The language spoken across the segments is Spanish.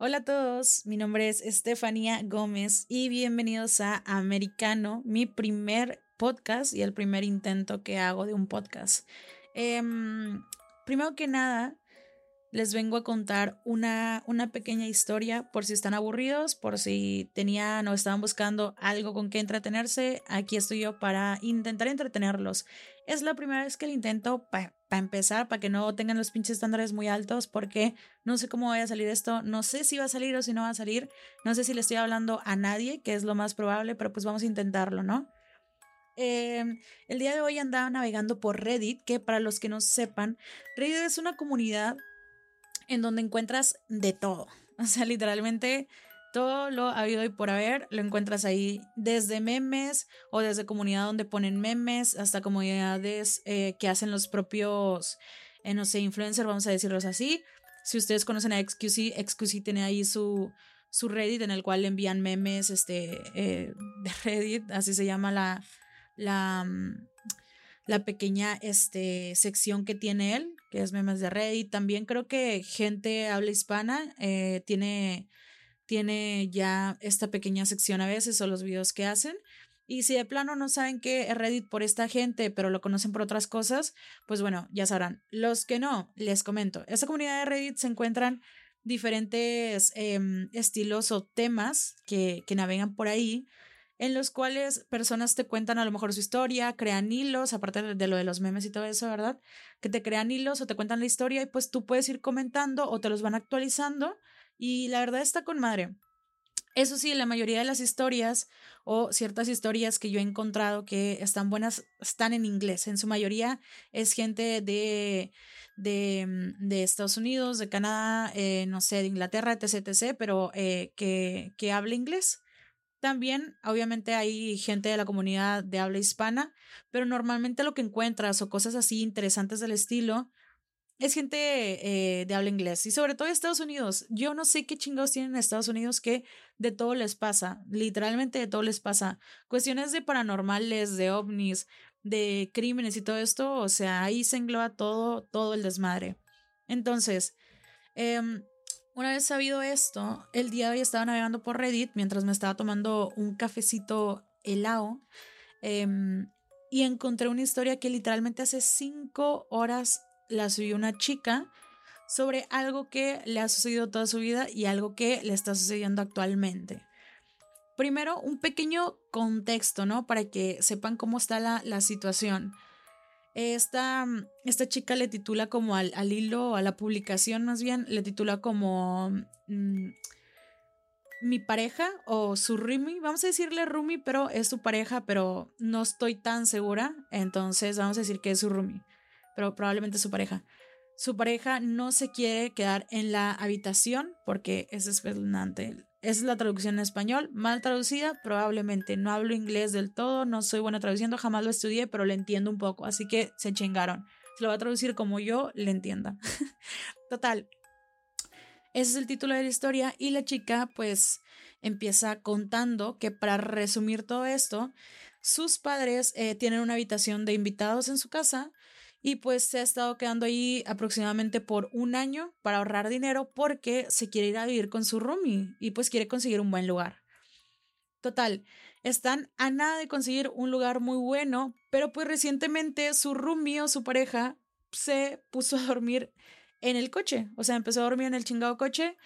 Hola a todos, mi nombre es Estefanía Gómez y bienvenidos a Americano, mi primer podcast y el primer intento que hago de un podcast. Em, primero que nada, les vengo a contar una, una pequeña historia por si están aburridos, por si tenían o estaban buscando algo con que entretenerse. Aquí estoy yo para intentar entretenerlos. Es la primera vez que lo intento para empezar, para que no tengan los pinches estándares muy altos, porque no sé cómo vaya a salir esto, no sé si va a salir o si no va a salir, no sé si le estoy hablando a nadie, que es lo más probable, pero pues vamos a intentarlo, ¿no? Em, el día de hoy andaba navegando por Reddit, que para los que no sepan, Reddit es una comunidad en donde encuentras de todo. O sea, literalmente todo lo ha habido y por haber lo encuentras ahí, desde memes o desde comunidad donde ponen memes hasta comunidades eh, que hacen los propios, eh, no sé, influencers, vamos a decirlos así. Si ustedes conocen a XQC, XQC tiene ahí su, su Reddit en el cual envían memes este, eh, de Reddit, así se llama la, la, mm, la pequeña este, sección que tiene él, que es memes de Reddit. También creo que gente habla hispana tiene, tiene ya esta pequeña sección a veces o los videos que hacen. Y si de plano no saben qué es Reddit por esta gente, pero lo conocen por otras cosas, pues bueno, ya sabrán. Los que no, les comento. Esta comunidad de Reddit se encuentran diferentes em, estilos o temas que, que navegan por ahí en los cuales personas te cuentan a lo mejor su historia, crean hilos, aparte de lo de los memes y todo eso, ¿verdad? Que te crean hilos o te cuentan la historia y pues tú puedes ir comentando o te los van actualizando y la verdad está con madre. Eso sí, la mayoría de las historias o ciertas historias que yo he encontrado que están buenas están en inglés. En su mayoría es gente de, de, mm, de Estados Unidos, de Canadá, eh, no sé, de Inglaterra, etc., etc., pero eh, que, que habla inglés. También, obviamente, hay gente de la comunidad de habla hispana, pero normalmente lo que encuentras o cosas así interesantes del estilo es gente eh, de habla inglés y sobre todo Estados Unidos. Yo no sé qué chingados tienen en Estados Unidos que de todo les pasa, literalmente de todo les pasa. Cuestiones de paranormales, de ovnis, de crímenes y todo esto, o sea, ahí se engloba todo, todo el desmadre. Entonces, eh, una vez sabido esto, el día de hoy estaba navegando por Reddit mientras me estaba tomando un cafecito helado em, y encontré una historia que literalmente hace cinco horas la subió una chica sobre algo que le ha sucedido toda su vida y algo que le está sucediendo actualmente. Primero, un pequeño contexto, ¿no? Para que sepan cómo está la, la situación. Esta, esta chica le titula como al, al, hilo, a la publicación más bien, le titula como mm, mi pareja o su Rumi. Vamos a decirle Rumi, pero es su pareja, pero no estoy tan segura. Entonces vamos a decir que es su Rumi, pero probablemente su pareja. Su pareja no se quiere quedar en la habitación porque es espeluznante. Esa es la traducción en español, mal traducida, probablemente. No hablo inglés del todo, no soy buena traduciendo, jamás lo estudié, pero le entiendo un poco, así que se chingaron. Se lo voy a traducir como yo le entienda. Total. Ese es el título de la historia y la chica pues empieza contando que para resumir todo esto, sus padres eh, tienen una habitación de invitados en su casa y pues se ha estado quedando ahí aproximadamente por un año para ahorrar dinero porque se quiere ir a vivir con su roomie y pues quiere conseguir un buen lugar. Total, están a nada de conseguir un lugar muy bueno, pero pues recientemente su roomie o su pareja se puso a dormir en el coche, o sea, empezó a dormir en el chingado coche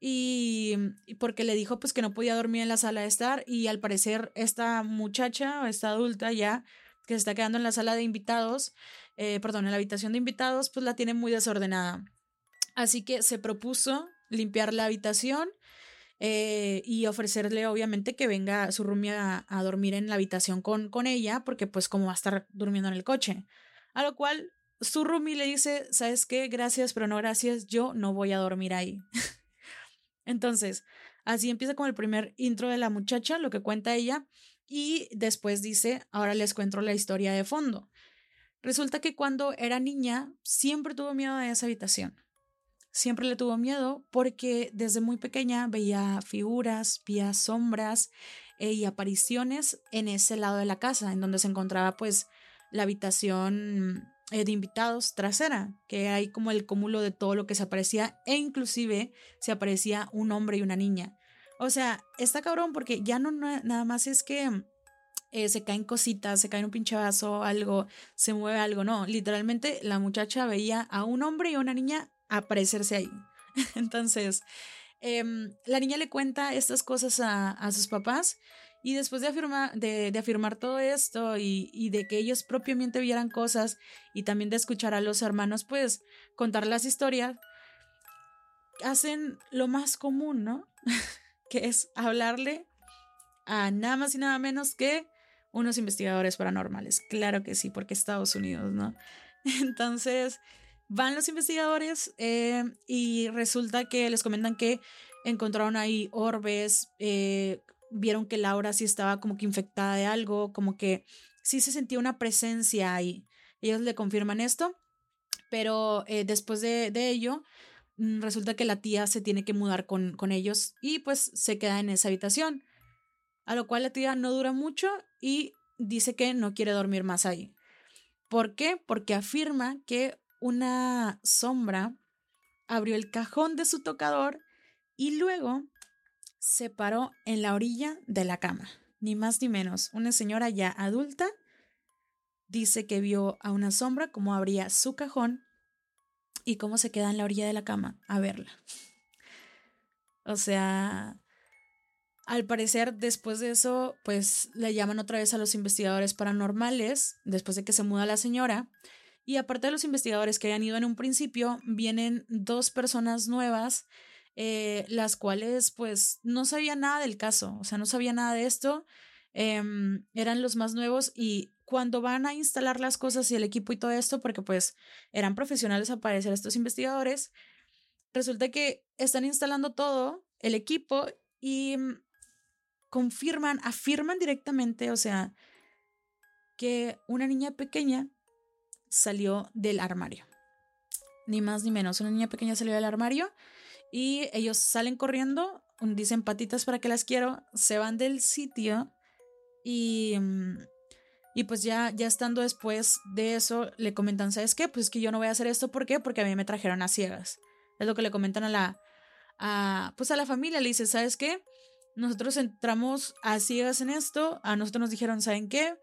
y, porque le dijo pues que no podía dormir en la sala de estar y al parecer esta muchacha o esta adulta ya que se está quedando en la sala de invitados eh, perdón, en la habitación de invitados, pues la tiene muy desordenada. Así que se propuso limpiar la habitación eh, y ofrecerle obviamente que venga su roomie a, dormir en la habitación con, con ella, porque pues como va a estar durmiendo en el coche. A lo cual su le dice, ¿sabes qué? Gracias, pero no gracias, yo no voy a dormir ahí. Entonces, así empieza como el primer intro de la muchacha, lo que cuenta ella, y después dice, ahora les cuento la historia de fondo. Resulta que cuando era niña siempre tuvo miedo de esa habitación. Siempre le tuvo miedo porque desde muy pequeña veía figuras, veía sombras eh, y apariciones en ese lado de la casa, en donde se encontraba pues la habitación eh, de invitados trasera, que hay como el cúmulo de todo lo que se aparecía e inclusive se aparecía un hombre y una niña. O sea, está cabrón porque ya no nada más es que eh, se caen cositas, se cae un pinche vaso, algo, se mueve algo, no, literalmente la muchacha veía a un hombre y a una niña aparecerse ahí. Entonces, em, la niña le cuenta estas cosas a, a sus papás y después de, afirmar, de, de afirmar todo esto y, y, de que ellos propiamente vieran cosas y también de escuchar a los hermanos, pues contar las historias, hacen lo más común, ¿no? que es hablarle a nada más y nada menos que unos investigadores paranormales. Claro que sí, porque Estados Unidos, ¿no? Entonces, van los investigadores eh, y resulta que les comentan que encontraron ahí orbes, eh, vieron que Laura sí estaba como que infectada de algo, como que sí se sentía una presencia ahí. Ellos le confirman esto, pero eh, después de, de, ello, mm, resulta que la tía se tiene que mudar con, con ellos y pues se queda en esa habitación. A lo cual la tía no dura mucho y dice que no quiere dormir más ahí. ¿Por qué? Porque afirma que una sombra abrió el cajón de su tocador y luego se paró en la orilla de la cama. Ni más ni menos. Una señora ya adulta dice que vio a una sombra como abría su cajón y cómo se queda en la orilla de la cama a verla. O sea, al parecer después de eso, pues le llaman otra vez a los investigadores paranormales, después de que se muda la señora. Y aparte de los investigadores que hayan ido en un principio, vienen dos personas nuevas eh, las cuales pues no sabían nada del caso, o sea, no sabían nada de esto, em, eran los más nuevos y cuando van a instalar las cosas y el equipo y todo esto, porque pues eran profesionales a parecer estos investigadores, resulta que están instalando todo, el equipo, y mm, confirman, afirman directamente, o sea, que una niña pequeña salió del armario. Ni más ni menos, una niña pequeña salió del armario y ellos salen corriendo, dicen patitas para que las quiero, se van del sitio y, mm, y pues ya, ya estando después de eso, le comentan, ¿sabes qué? Pues que yo no voy a hacer esto, ¿por qué? Porque a mí me trajeron a ciegas. Es lo que le comentan a la, a, pues a la familia, le dice, ¿sabes qué? Nosotros entramos a ciegas en esto, a nosotros nos dijeron, ¿saben qué?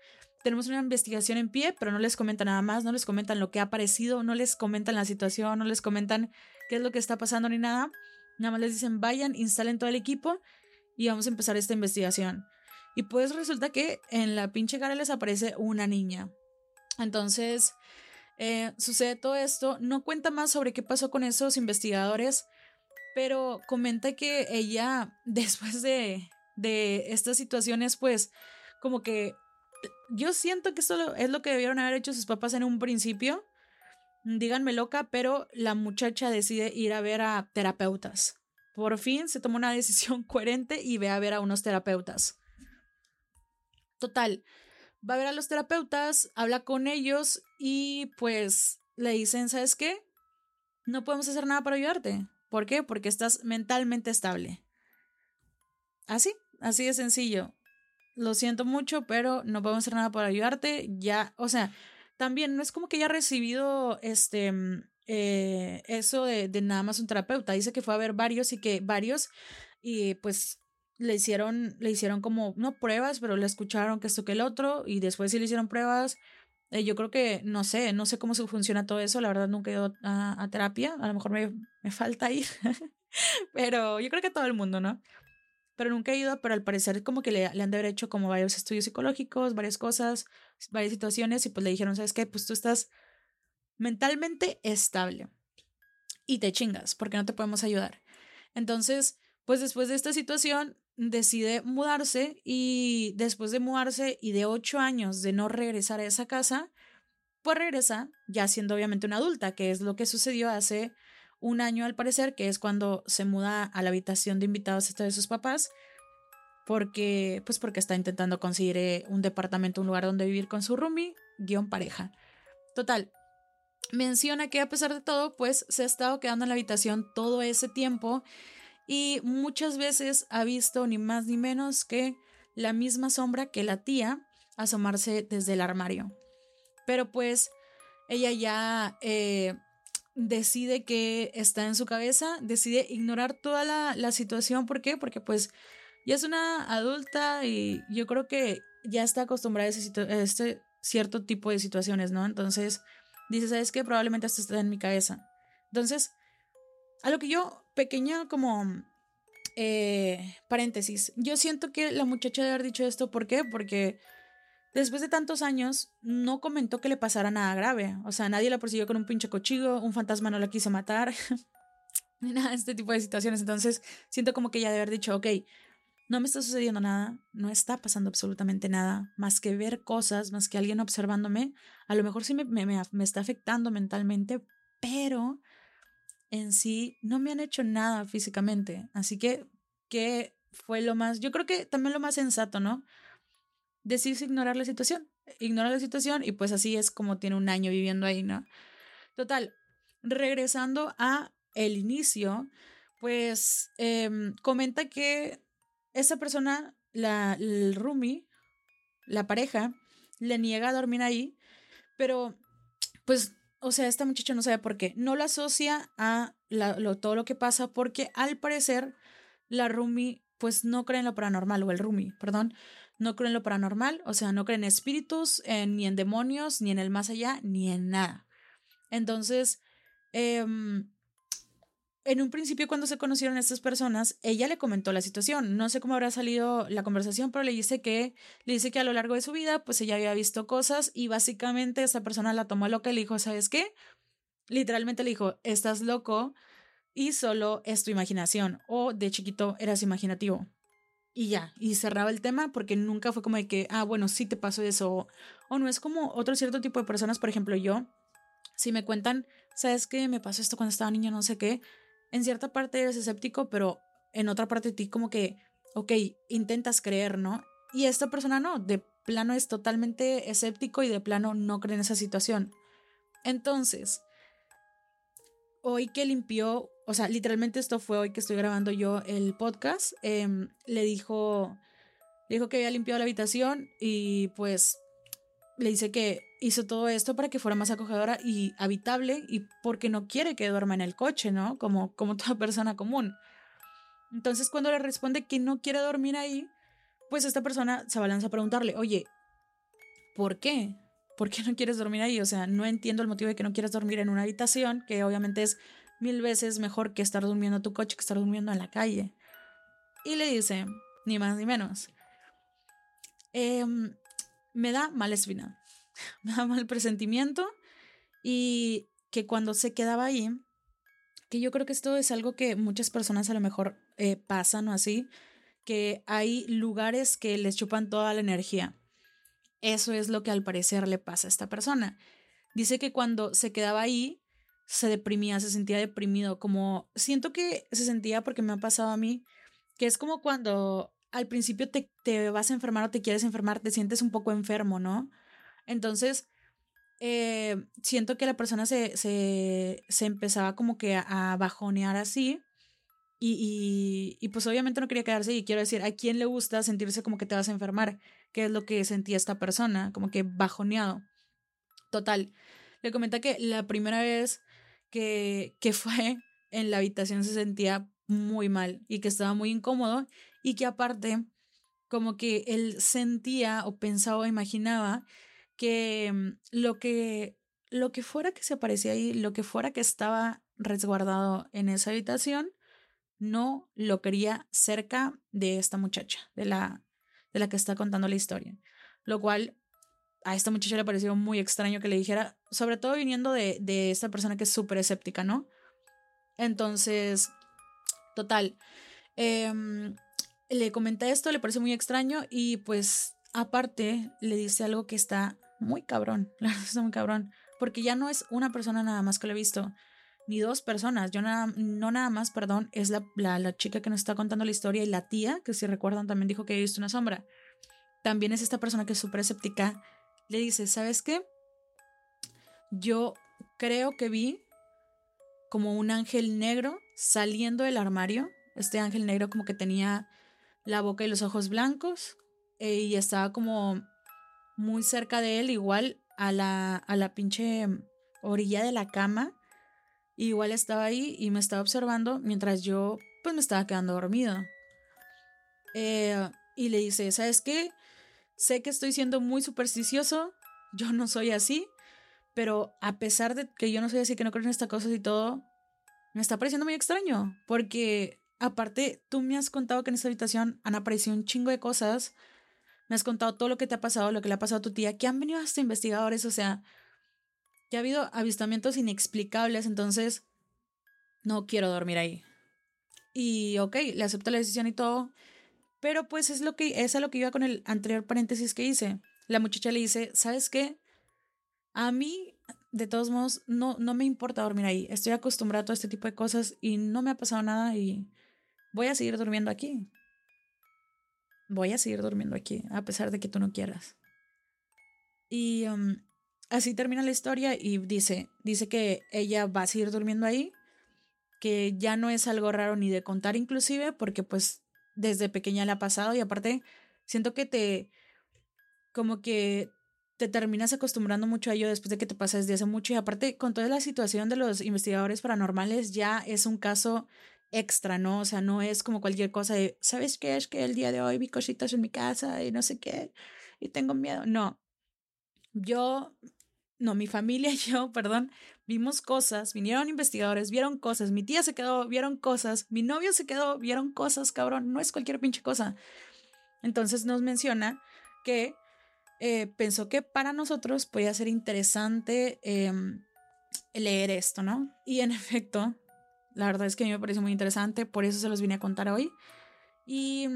Tenemos una investigación en pie, pero no les comentan nada más, no les comentan lo que ha aparecido, no les comentan la situación, no les comentan qué es lo que está pasando ni nada. Nada más les dicen, vayan, instalen todo el equipo y vamos a empezar esta investigación. Y pues resulta que en la pinche cara les aparece una niña. Entonces, eh, sucede todo esto. No cuenta más sobre qué pasó con esos investigadores, pero comenta que ella, después de, de estas situaciones, pues como que yo siento que esto es lo que debieron haber hecho sus papás en un principio díganme loca, pero la muchacha decide ir a ver a terapeutas. Por fin se toma una decisión coherente y ve a ver a unos terapeutas. Total, va a ver a los terapeutas, habla con ellos y pues le dicen, ¿sabes qué? No podemos hacer nada para ayudarte. ¿Por qué? Porque estás mentalmente estable. Así, así de sencillo. Lo siento mucho, pero no podemos hacer nada para ayudarte. Ya, o sea, también no es como que haya recibido este mm, eh, eso de, de, nada más un terapeuta. Dice que fue a ver varios y que varios y pues le hicieron, le hicieron como, no pruebas, pero le escucharon que esto que el otro y después sí le hicieron pruebas. Eh, yo creo que, no sé, no sé cómo se funciona todo eso. La verdad nunca he ido a, a terapia. A lo mejor me, me falta ir. pero yo creo que todo el mundo, ¿no? pero nunca he ido, pero al parecer como que le, le, han de haber hecho como varios estudios psicológicos, varias cosas, varias situaciones y pues le dijeron, ¿sabes qué? Pues tú estás mentalmente estable y te chingas porque no te podemos ayudar. Entonces, pues después de esta situación decide mudarse y después de mudarse y de ocho años de no regresar a esa casa, pues regresa ya siendo obviamente una adulta, que es lo que sucedió hace un año al parecer, que es cuando se muda a la habitación de invitados esta de sus papás, porque, pues porque está intentando conseguir eh, un departamento, un lugar donde vivir con su roomie, guion pareja. Total, menciona que a pesar de todo, pues se ha estado quedando en la habitación todo ese tiempo y muchas veces ha visto ni más ni menos que la misma sombra que la tía asomarse desde el armario. Pero pues ella ya eh, decide que está en su cabeza, decide ignorar toda la, la situación. ¿Por qué? Porque pues ya es una adulta y yo creo que ya está acostumbrada a, este cierto tipo de situaciones, ¿no? Entonces dice, ¿sabes qué? Probablemente esto está en mi cabeza. Entonces, a lo que yo, pequeña como eh, paréntesis, yo siento que la muchacha debe haber dicho esto, ¿por qué? Porque después de tantos años no comentó que le pasara nada grave, o sea, nadie la persiguió con un pinche cochigo, un fantasma no la quiso matar, nada de este tipo de situaciones, entonces siento como que ella debe haber dicho, ok, no me está sucediendo nada, no está pasando absolutamente nada, más que ver cosas, más que alguien observándome. A lo mejor sí me, me, me, está afectando mentalmente, pero en sí no me han hecho nada físicamente. Así que, ¿qué fue lo más? Yo creo que también lo más sensato, ¿no? Decirse ignorar la situación. Ignorar la situación y pues así es como tiene un año viviendo ahí, ¿no? Total, regresando a el inicio, pues em, comenta que esa persona, la, el la pareja, le niega a dormir ahí, pero pues, o sea, esta muchacha no sabe por qué. No lo asocia a lo, todo lo que pasa porque al parecer la roomie pues no cree en lo paranormal, o el roomie, perdón, no cree en lo paranormal, o sea, no cree en espíritus, ni en demonios, ni en el más allá, ni en nada. Entonces, eh, en un principio cuando se conocieron estas personas, ella le comentó la situación. No sé cómo habrá salido la conversación, pero le dice que le dice que a lo largo de su vida, pues ella había visto cosas y básicamente esta persona la tomó loca y le dijo, "¿Sabes qué?" Literalmente le dijo, "Estás loco y solo es tu imaginación o de chiquito eras imaginativo." Y ya, y cerraba el tema porque nunca fue como de que, "Ah, bueno, sí te pasó eso." O no es como otro cierto tipo de personas, por ejemplo, yo si me cuentan, "¿Sabes qué? Me pasó esto cuando estaba niña, no sé qué." en cierta parte eres escéptico, pero en otra parte de ti como que, ok, intentas creer, ¿no? Y esta persona no, de plano es totalmente escéptico y de plano no cree en esa situación. Entonces, hoy que limpió, o sea, literalmente esto fue hoy que estoy grabando yo el podcast, em, le dijo, le dijo que había limpiado la habitación y pues le dice que hizo todo esto para que fuera más acogedora y habitable y porque no quiere que duerma en el coche, ¿no? Como, como toda persona común. Entonces cuando le responde que no quiere dormir ahí, pues esta persona se abalanza a preguntarle, oye, ¿por qué? ¿Por qué no quieres dormir ahí? O sea, no entiendo el motivo de que no quieras dormir en una habitación, que obviamente es mil veces mejor que estar durmiendo en tu coche que estar durmiendo en la calle. Y le dice, ni más ni menos, eh, me da mala espina, me da mal presentimiento y que cuando se quedaba ahí, que yo creo que esto es algo que muchas personas a lo mejor eh, pasan o así, que hay lugares que les chupan toda la energía. Eso es lo que al parecer le pasa a esta persona. Dice que cuando se quedaba ahí, se deprimía, se sentía deprimido, como siento que se sentía porque me ha pasado a mí, que es como cuando al principio te, te, vas a enfermar o te quieres enfermar, te sientes un poco enfermo, ¿no? Entonces, eh, siento que la persona se, se, se empezaba como que a, bajonear así. Y, y, y, pues obviamente no quería quedarse y quiero decir, ¿a quién le gusta sentirse como que te vas a enfermar? ¿Qué es lo que sentía esta persona? Como que bajoneado. Total. Le comenta que la primera vez que, que fue en la habitación se sentía muy mal y que estaba muy incómodo y que aparte como que él sentía o pensaba o imaginaba que mm, lo que lo que fuera que se aparecía ahí, lo que fuera que estaba resguardado en esa habitación, no lo quería cerca de esta muchacha, de la, de la que está contando la historia. Lo cual a esta muchacha le pareció muy extraño que le dijera, sobre todo viniendo de, de esta persona que es súper escéptica, ¿no? Entonces, total, eh, le comenta esto, le parece muy extraño y pues aparte le dice algo que está muy cabrón, la está muy cabrón, porque ya no es una persona nada más que lo he visto, ni dos personas, yo nada, no nada más, perdón, es la, la, la chica que nos está contando la historia y la tía, que si recuerdan también dijo que había visto una sombra. También es esta persona que es súper escéptica, le dice, ¿sabes qué? Yo creo que vi como un ángel negro saliendo del armario, este ángel negro como que tenía la boca y los ojos blancos eh, y estaba como muy cerca de él, igual a la, a la pinche orilla de la cama. igual estaba ahí y me estaba observando mientras yo pues me estaba quedando dormido. Eh, y le dice, ¿sabes qué? Sé que estoy siendo muy supersticioso, yo no soy así, pero a pesar de que yo no soy así, que no creo en estas cosas y todo, me está pareciendo muy extraño, porque aparte tú me has contado que en esta habitación han aparecido un chingo de cosas, me has contado todo lo que te ha pasado, lo que le ha pasado a tu tía, que han venido hasta investigadores, o sea, que ha habido avistamientos inexplicables, entonces no quiero dormir ahí. Y ok, le acepto la decisión y todo, pero pues es lo que es a lo que iba con el anterior paréntesis que hice. La muchacha le dice, "¿Sabes qué? A mí de todos modos no no me importa dormir ahí. Estoy acostumbrada a todo este tipo de cosas y no me ha pasado nada y voy a seguir durmiendo aquí. Voy a seguir durmiendo aquí a pesar de que tú no quieras." Y um, así termina la historia y dice, dice que ella va a seguir durmiendo ahí, que ya no es algo raro ni de contar inclusive, porque pues desde pequeña le ha pasado y aparte siento que te, como que te terminas acostumbrando mucho a ello después de que te pasa desde hace mucho y aparte con toda la situación de los investigadores paranormales ya es un caso extra, ¿no? O sea, no es como cualquier cosa de, ¿sabes qué? Es que el día de hoy vi cositas en mi casa y no sé qué y tengo miedo. No, yo no, mi familia y yo, perdón, vimos cosas, vinieron investigadores, vieron cosas, mi tía se quedó, vieron cosas, mi novio se quedó, vieron cosas, cabrón, no es cualquier pinche cosa. Entonces nos menciona que eh, pensó que para nosotros podía ser interesante em, leer esto, ¿no? Y en efecto, la verdad es que a mí me parece muy interesante, por eso se los vine a contar hoy. Y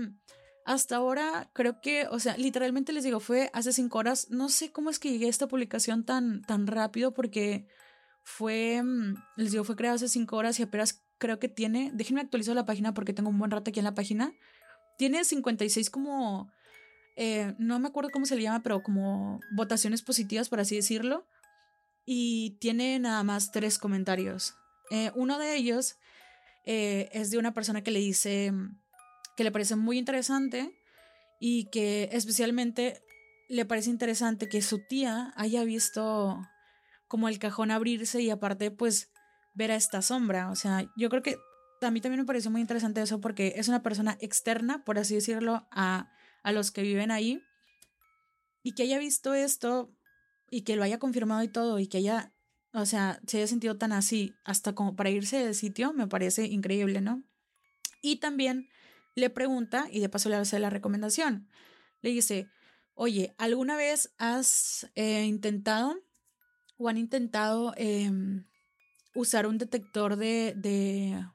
hasta ahora creo que, o sea, literalmente les digo, fue hace cinco horas. No sé cómo es que llegué a esta publicación tan, tan rápido porque fue, mm, les digo, fue creado hace cinco horas y apenas creo que tiene, déjenme actualizar la página porque tengo un buen rato aquí en la página. Tiene 56 como, eh, no me acuerdo cómo se le llama, pero como votaciones positivas, por así decirlo. Y tiene nada más tres comentarios. Eh, uno de ellos eh, es de una persona que le dice que le parece muy interesante y que especialmente le parece interesante que su tía haya visto como el cajón abrirse y aparte pues ver a esta sombra. O sea, yo creo que a mí también me parece muy interesante eso porque es una persona externa, por así decirlo, a, a los que viven ahí y que haya visto esto y que lo haya confirmado y todo y que haya, o sea, se haya sentido tan así hasta como para irse del sitio, me parece increíble, ¿no? Y también le pregunta y de paso le hace la recomendación. Le dice, oye, ¿alguna vez has eh, intentado o han intentado em, usar un detector de, de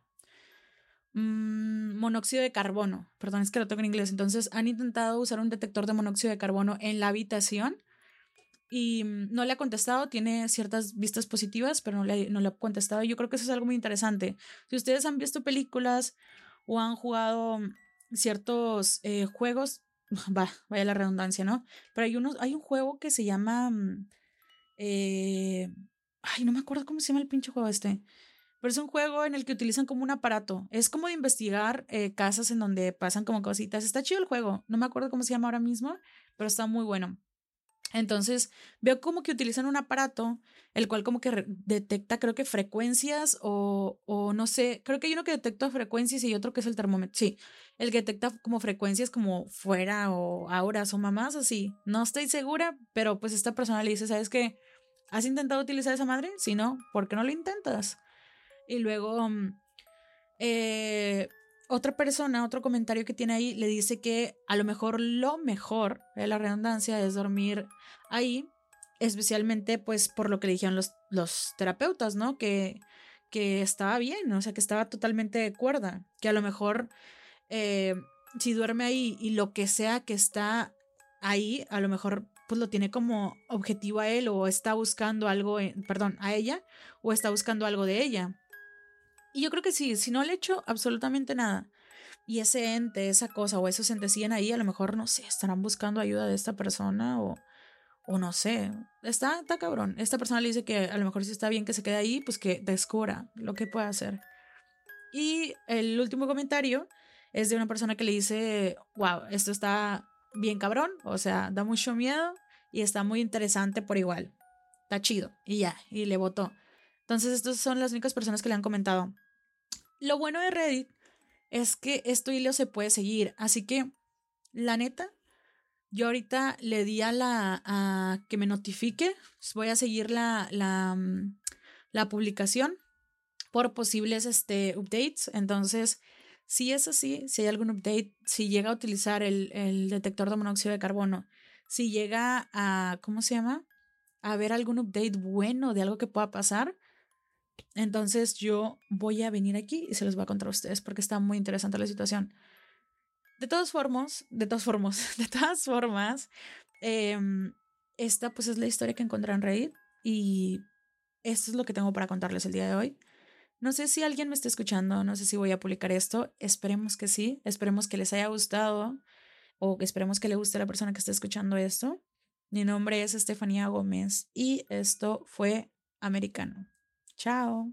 mm, monóxido de carbono? Perdón, es que lo tengo en inglés. Entonces, han intentado usar un detector de monóxido de carbono en la habitación y mm, no le ha contestado, tiene ciertas vistas positivas, pero no le, no le ha contestado. Yo creo que eso es algo muy interesante. Si ustedes han visto películas o han jugado ciertos eh, juegos, va, vaya la redundancia, ¿no? Pero hay unos, hay un juego que se llama, mm, eh, ay, no me acuerdo cómo se llama el pinche juego este, pero es un juego en el que utilizan como un aparato, es como de investigar eh, casas en donde pasan como cositas, está chido el juego, no me acuerdo cómo se llama ahora mismo, pero está muy bueno. Entonces veo como que utilizan un aparato, el cual como que detecta creo que frecuencias o, o no sé, creo que hay uno que detecta frecuencias y otro que es el termómetro. Sí, el que detecta como frecuencias como fuera o horas o mamás así. No estoy segura, pero pues esta persona le dice, ¿sabes qué? ¿Has intentado utilizar esa madre? Si no, ¿por qué no lo intentas? Y luego, mm, eh, otra persona, otro comentario que tiene ahí, le dice que a lo mejor lo mejor de la redundancia es dormir ahí, especialmente pues por lo que le dijeron los, los terapeutas, ¿no? Que, que estaba bien, o sea, que estaba totalmente de cuerda, que a lo mejor eh, si duerme ahí y lo que sea que está ahí, a lo mejor pues lo tiene como objetivo a él o está buscando algo, perdón, a ella o está buscando algo de ella. Y yo creo que sí, si no le echo absolutamente nada y ese ente, esa cosa o esos entes siguen ahí, a lo mejor, no sé, estarán buscando ayuda de esta persona o, o no sé. Está, está cabrón. Esta persona le dice que a lo mejor si está bien que se quede ahí, pues que descubra lo que puede hacer. Y el último comentario es de una persona que le dice, wow, esto está bien cabrón, o sea, da mucho miedo y está muy interesante por igual. está chido. Y ya, y le votó. Entonces, estas son las únicas personas que le han comentado. Lo bueno de Reddit es que esto hilo se puede seguir. Así que, la neta, yo ahorita le di a la a que me notifique. Voy a seguir la, la, mm, la publicación por posibles este, updates. Entonces, si es así, si hay algún update, si llega a utilizar el, el detector de monóxido de carbono, si llega a, ¿cómo se llama? A haber algún update bueno de algo que pueda pasar, entonces yo voy a venir aquí y se los voy a contar a ustedes porque está muy interesante la situación. De todas formas, de todas formas, de todas formas, em, esta pues es la historia que encontré en Reddit y esto es lo que tengo para contarles el día de hoy. No sé si alguien me está escuchando, no sé si voy a publicar esto. Esperemos que sí, esperemos que les haya gustado o que esperemos que le guste a la persona que esté escuchando esto. Mi nombre es Estefanía Gómez y esto fue Americano. Chao.